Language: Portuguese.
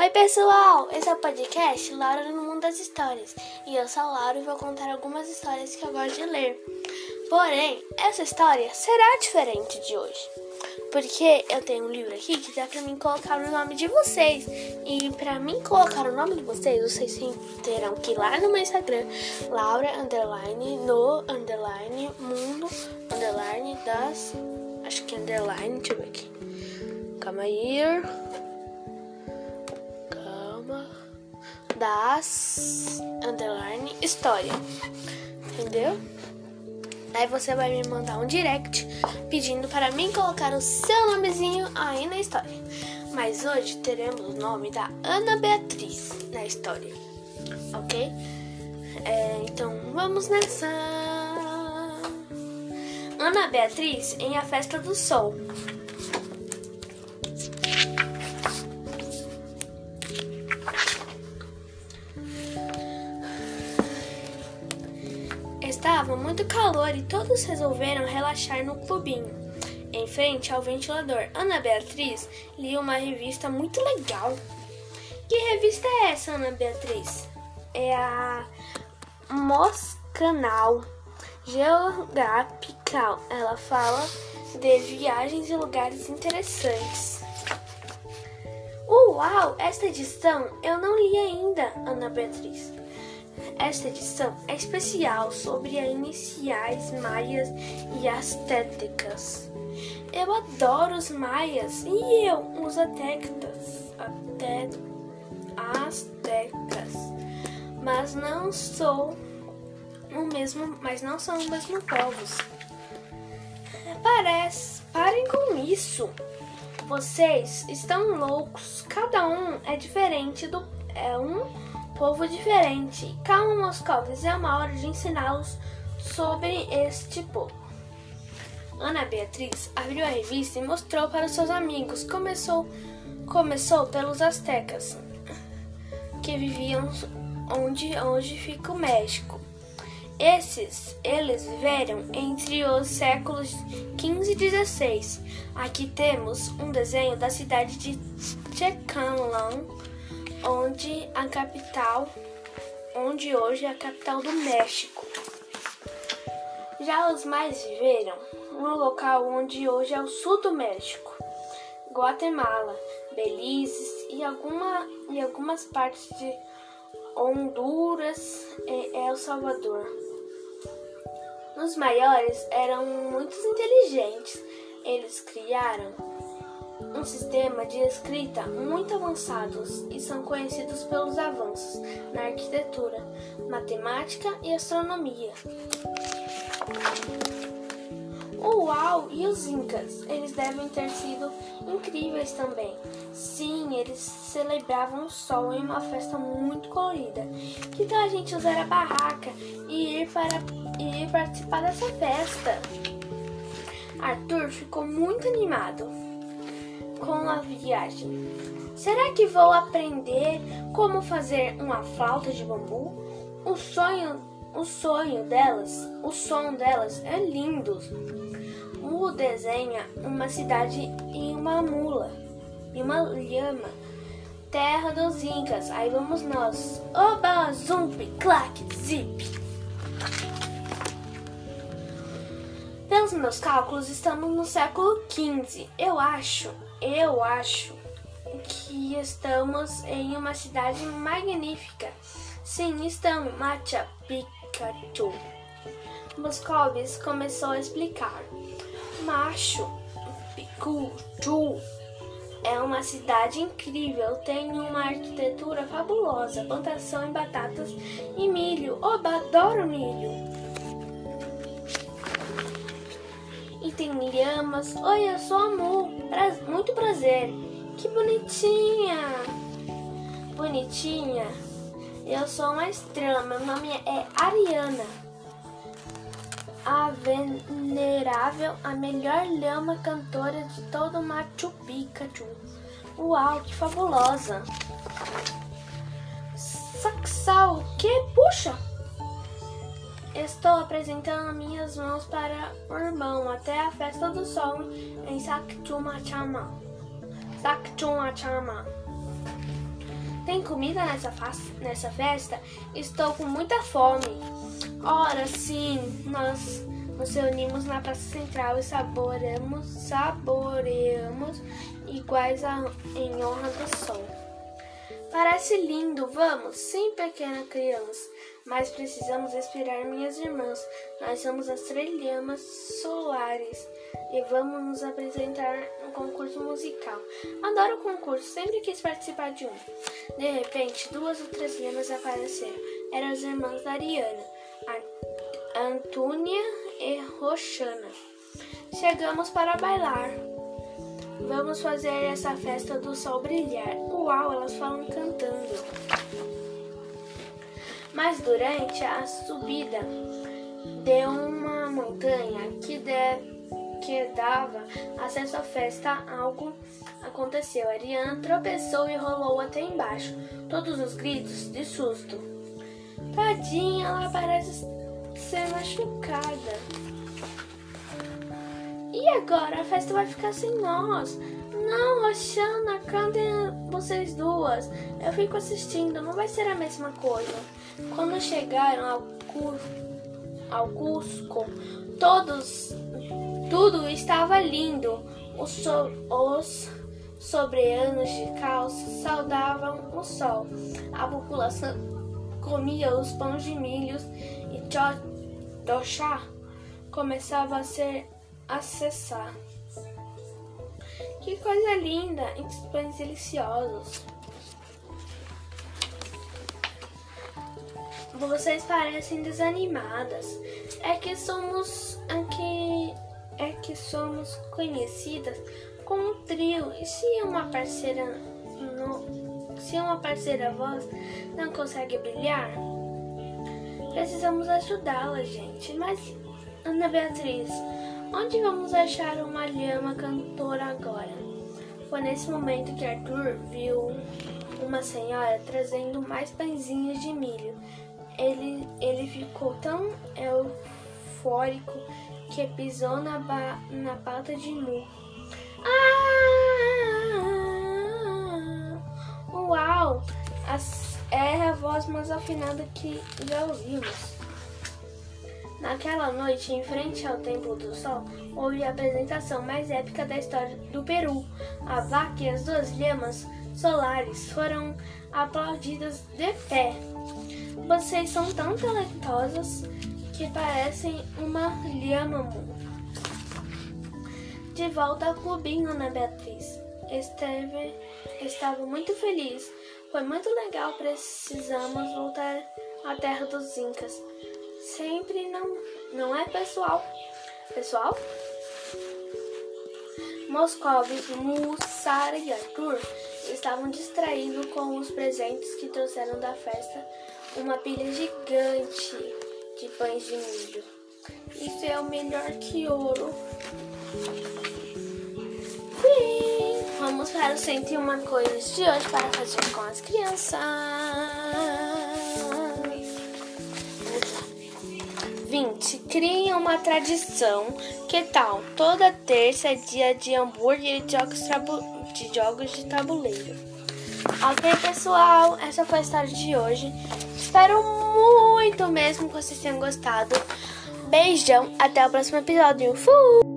Oi pessoal, esse é o podcast Laura no Mundo das Histórias. E eu sou a Laura e vou contar algumas histórias que eu gosto de ler. Porém, essa história será diferente de hoje, porque eu tenho um livro aqui que dá pra mim colocar o nome de vocês. E pra mim colocar o nome de vocês, vocês terão que ir lá no meu Instagram, Laura underline no underline mundo underline das acho que underline, deixa eu ver aqui. Calma aí das underline história. Entendeu? Aí você vai me mandar um direct pedindo para mim colocar o seu nomezinho aí na história. Mas hoje teremos o nome da Ana Beatriz na história. Ok? É, então vamos nessa. Ana Beatriz em A Festa do Sol. Estava muito calor e todos resolveram relaxar no clubinho, em frente ao ventilador. Ana Beatriz lia uma revista muito legal. Que revista é essa, Ana Beatriz? É a Moscanal Geográfica. Ela fala de viagens e lugares interessantes. Uau, esta edição eu não li ainda, Ana Beatriz. Esta edição é especial sobre as iniciais maias e astecas. Eu adoro os maias e eu os aztecas, até astecas, mas não sou o mesmo, mas não são os mesmos povos. Parece, parem com isso. Vocês estão loucos. Cada um é diferente do é um povo diferente. Calma, Moscovis, é uma hora de ensiná-los sobre este povo. Ana Beatriz abriu a revista e mostrou para seus amigos. Começou, começou pelos astecas, que viviam onde hoje fica o México. Esses, eles viveram entre os séculos 15 e 16. Aqui temos um desenho da cidade de Tecamlan, onde a capital, onde hoje é a capital do México. Já os mais viveram no local onde hoje é o sul do México, Guatemala, Belize e, alguma, e algumas partes de Honduras e El Salvador. Os maiores eram muito inteligentes. Eles criaram um sistema de escrita muito avançados e são conhecidos pelos avanços na arquitetura, matemática e astronomia. Uau! E os incas? Eles devem ter sido incríveis também. Sim, eles celebravam o sol em uma festa muito colorida. Que tal a gente usar a barraca e ir para e ir participar dessa festa? Arthur ficou muito animado com a viagem. Será que vou aprender como fazer uma flauta de bambu? O sonho, o sonho delas, o som delas é lindo. Mu desenha uma cidade e uma mula e uma lhama. Terra dos Incas. Aí vamos nós. Oba, zump, clac, zip. Pelos meus cálculos, estamos no século XV. Eu acho eu acho que estamos em uma cidade magnífica. Sim, estamos, Macha Pikachu. Moscovis começou a explicar. Macho Pikachu é uma cidade incrível, tem uma arquitetura fabulosa, plantação de batatas e milho. Oba, adoro milho! Tem lhamas. Oi, eu sou Amor. Muito prazer. Que bonitinha. Bonitinha. Eu sou uma estrela. Meu nome é Ariana. A venerável, a melhor lhama cantora de todo Machu Picchu. Uau, que fabulosa. Saxal, que? Puxa! Estou apresentando minhas mãos para o irmão até a festa do sol em Sakchumachama. Sakchumachama. Tem comida nessa, nessa festa? Estou com muita fome. Ora, sim, nós nos reunimos na Praça Central e saboreamos, saboreamos iguais a, em honra do sol. Parece lindo, vamos? Sim, pequena criança. Mas precisamos esperar minhas irmãs. Nós somos as Trelhamas Solares e vamos nos apresentar no concurso musical. Adoro concurso, sempre quis participar de um. De repente, duas ou três lhamas apareceram. Eram as irmãs da Ariana, a Antúnia e Roxana. Chegamos para bailar. Vamos fazer essa festa do sol brilhar. Uau, elas falam cantando. Mas durante a subida de uma montanha que, de, que dava acesso à festa, algo aconteceu. Ariane tropeçou e rolou até embaixo. Todos os gritos de susto. Tadinha, ela parece ser machucada. Agora? A festa vai ficar sem nós. Não, Roxana, cantem vocês duas. Eu fico assistindo, não vai ser a mesma coisa. Quando chegaram ao, Cur... ao Cusco, todos, tudo estava lindo. Os, so... os sobreanos de calça saudavam o sol. A população comia os pães de milhos e chochá começava a ser acessar. Que coisa linda! E pães deliciosos. Vocês parecem desanimadas. É que somos é que é que somos conhecidas como um trio. E se uma parceira no, se uma parceira voz não consegue brilhar, precisamos ajudá-la, gente. Mas Ana Beatriz, onde vamos achar uma lhama cantora agora? Foi nesse momento que Arthur viu uma senhora trazendo mais pãezinhos de milho ele, ele ficou tão eufórico que pisou na, ba, na pata de Mu. Ah! Uau! As, é a voz mais afinada que já ouvimos. Naquela noite, em frente ao Templo do Sol, houve a apresentação mais épica da história do Peru. A vaca e as duas lhamas solares foram aplaudidas de pé. Vocês são tão talentosas que parecem uma lhama. De volta ao clubinho, Ana Beatriz. Esteve, estava muito feliz. Foi muito legal. Precisamos voltar à terra dos Incas. Sempre não, não é pessoal. Pessoal? Moscovis, Mussara e Arthur estavam distraídos com os presentes que trouxeram da festa uma pilha gigante de pães de milho. Isso é o melhor que ouro. Sim! Vamos para o 101 coisas de hoje para fazer com as crianças. 20. Criem uma tradição. Que tal? Toda terça é dia de hambúrguer e jogos, de jogos de tabuleiro. Ok, pessoal? Essa foi a história de hoje. Espero muito mesmo que vocês tenham gostado. Beijão, até o próximo episódio. Fui!